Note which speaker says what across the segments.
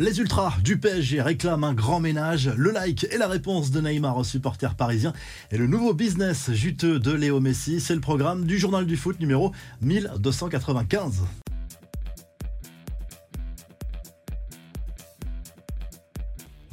Speaker 1: Les ultras du PSG réclament un grand ménage, le like et la réponse de Neymar aux supporters parisiens et le nouveau business juteux de Léo Messi, c'est le programme du journal du foot numéro 1295.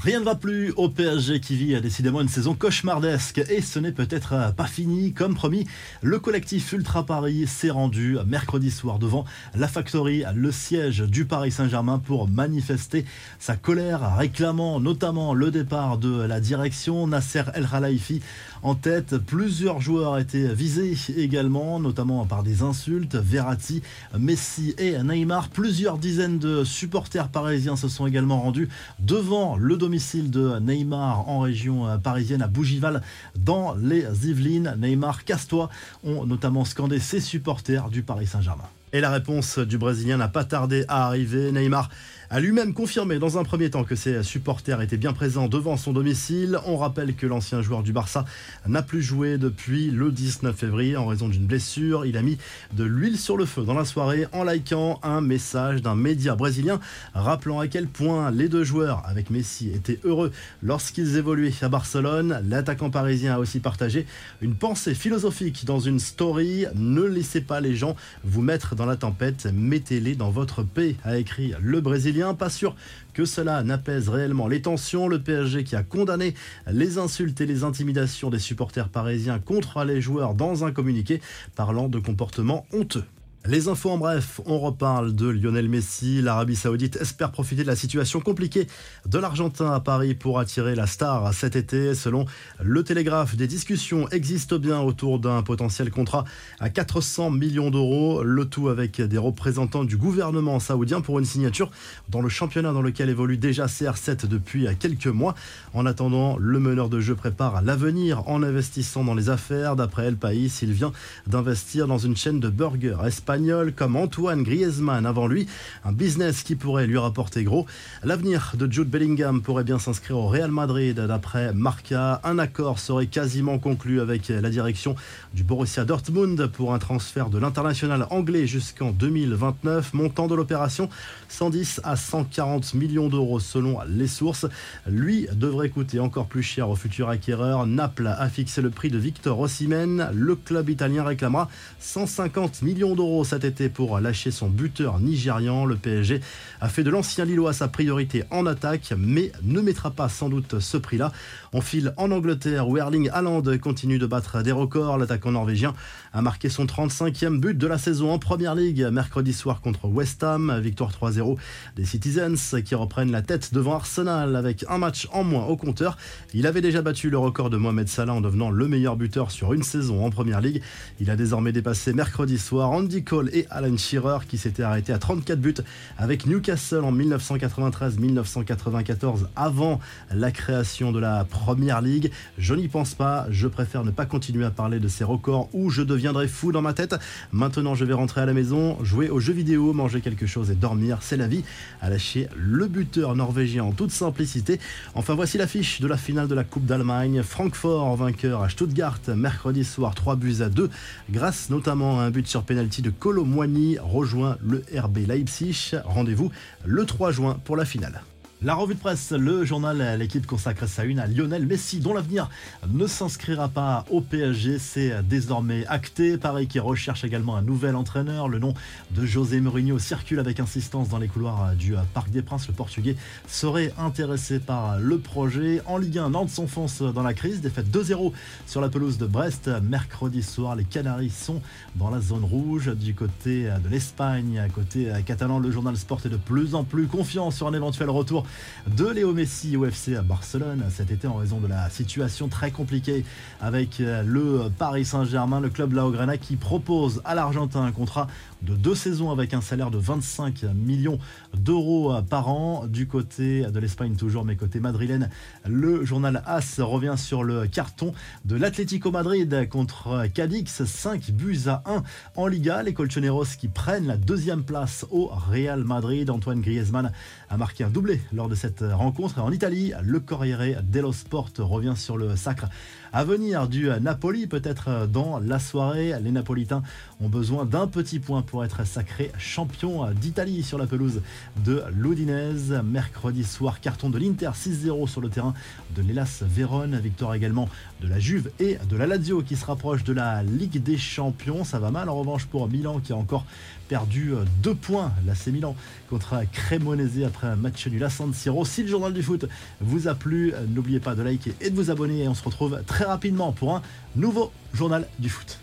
Speaker 1: Rien ne va plus au PSG qui vit décidément une saison cauchemardesque et ce n'est peut-être pas fini. Comme promis, le collectif Ultra Paris s'est rendu mercredi soir devant la Factory, le siège du Paris Saint-Germain pour manifester sa colère, réclamant notamment le départ de la direction. Nasser El Khelaifi en tête, plusieurs joueurs étaient visés également, notamment par des insultes. Verratti, Messi et Neymar. Plusieurs dizaines de supporters parisiens se sont également rendus devant le domicile de Neymar en région euh, parisienne à Bougival dans les Yvelines. Neymar, casse-toi ont notamment scandé ses supporters du Paris Saint-Germain. Et la réponse du Brésilien n'a pas tardé à arriver. Neymar a lui-même confirmé dans un premier temps que ses supporters étaient bien présents devant son domicile. On rappelle que l'ancien joueur du Barça n'a plus joué depuis le 19 février en raison d'une blessure. Il a mis de l'huile sur le feu dans la soirée en likant un message d'un média brésilien rappelant à quel point les deux joueurs avec Messi étaient heureux lorsqu'ils évoluaient à Barcelone. L'attaquant parisien a aussi partagé une pensée philosophique dans une story. Ne laissez pas les gens vous mettre dans la tempête, mettez-les dans votre paix, a écrit le Brésilien pas sûr que cela n'apaise réellement les tensions. Le PSG qui a condamné les insultes et les intimidations des supporters parisiens contre les joueurs dans un communiqué parlant de comportements honteux. Les infos en bref, on reparle de Lionel Messi. L'Arabie Saoudite espère profiter de la situation compliquée de l'Argentin à Paris pour attirer la star cet été. Selon le Télégraphe, des discussions existent bien autour d'un potentiel contrat à 400 millions d'euros, le tout avec des représentants du gouvernement saoudien pour une signature dans le championnat dans lequel évolue déjà CR7 depuis quelques mois. En attendant, le meneur de jeu prépare l'avenir en investissant dans les affaires. D'après El País, il vient d'investir dans une chaîne de burgers espagnols comme Antoine Griezmann avant lui, un business qui pourrait lui rapporter gros. L'avenir de Jude Bellingham pourrait bien s'inscrire au Real Madrid d'après Marca. Un accord serait quasiment conclu avec la direction du Borussia Dortmund pour un transfert de l'international anglais jusqu'en 2029. Montant de l'opération 110 à 140 millions d'euros selon les sources. Lui devrait coûter encore plus cher au futur acquéreur. Naples a fixé le prix de Victor Osimhen. Le club italien réclamera 150 millions d'euros cet été pour lâcher son buteur nigérian. Le PSG a fait de l'ancien Lillois sa priorité en attaque, mais ne mettra pas sans doute ce prix-là. On file en Angleterre où Erling Haaland continue de battre des records. L'attaquant norvégien a marqué son 35e but de la saison en Première Ligue mercredi soir contre West Ham. Victoire 3-0 des Citizens qui reprennent la tête devant Arsenal avec un match en moins au compteur. Il avait déjà battu le record de Mohamed Salah en devenant le meilleur buteur sur une saison en Première Ligue. Il a désormais dépassé mercredi soir Andy Cole et Alan Shearer qui s'étaient arrêtés à 34 buts avec Newcastle en 1993-1994 avant la création de la Première Ligue. Je n'y pense pas, je préfère ne pas continuer à parler de ces records ou je deviendrai fou dans ma tête. Maintenant je vais rentrer à la maison, jouer aux jeux vidéo, manger quelque chose et dormir, c'est la vie. À lâcher le buteur norvégien en toute simplicité. Enfin voici l'affiche de la finale de la Coupe d'Allemagne. Francfort vainqueur à Stuttgart mercredi soir 3 buts à 2 grâce notamment à un but sur penalty de Colomboigny rejoint le RB Leipzig. Rendez-vous le 3 juin pour la finale. La revue de presse, le journal, l'équipe consacre sa une à Lionel Messi, dont l'avenir ne s'inscrira pas au PSG. C'est désormais acté. Paris qui recherche également un nouvel entraîneur. Le nom de José Mourinho circule avec insistance dans les couloirs du Parc des Princes. Le Portugais serait intéressé par le projet. En Ligue 1, Nantes s'enfonce dans la crise. Défaite 2-0 sur la pelouse de Brest. Mercredi soir, les Canaries sont dans la zone rouge. Du côté de l'Espagne, côté catalan, le journal Sport est de plus en plus confiant sur un éventuel retour de Léo Messi au FC à Barcelone cet été en raison de la situation très compliquée avec euh, le Paris Saint-Germain, le club Laograna qui propose à l'Argentin un contrat de deux saisons avec un salaire de 25 millions d'euros par an. Du côté de l'Espagne toujours, mais côté madrilène, le journal AS revient sur le carton de l'Atlético Madrid contre Cadix, 5 buts à 1 en Liga. Les Colchoneros qui prennent la deuxième place au Real Madrid. Antoine Griezmann a marqué un doublé lors de cette rencontre. Et en Italie, le Corriere dello Sport revient sur le sacre à venir du Napoli, peut-être dans la soirée. Les Napolitains ont besoin d'un petit point pour être sacrés champions d'Italie sur la pelouse de l'Udinese. Mercredi soir, carton de l'Inter 6-0 sur le terrain de l'Elas Vérone. Victoire également de la Juve et de la Lazio qui se rapproche de la Ligue des Champions. Ça va mal en revanche pour Milan qui a encore perdu deux points. L'AC Milan contre Cremonese après un match nul à Si le journal du foot vous a plu, n'oubliez pas de liker et de vous abonner et on se retrouve très rapidement pour un nouveau journal du foot.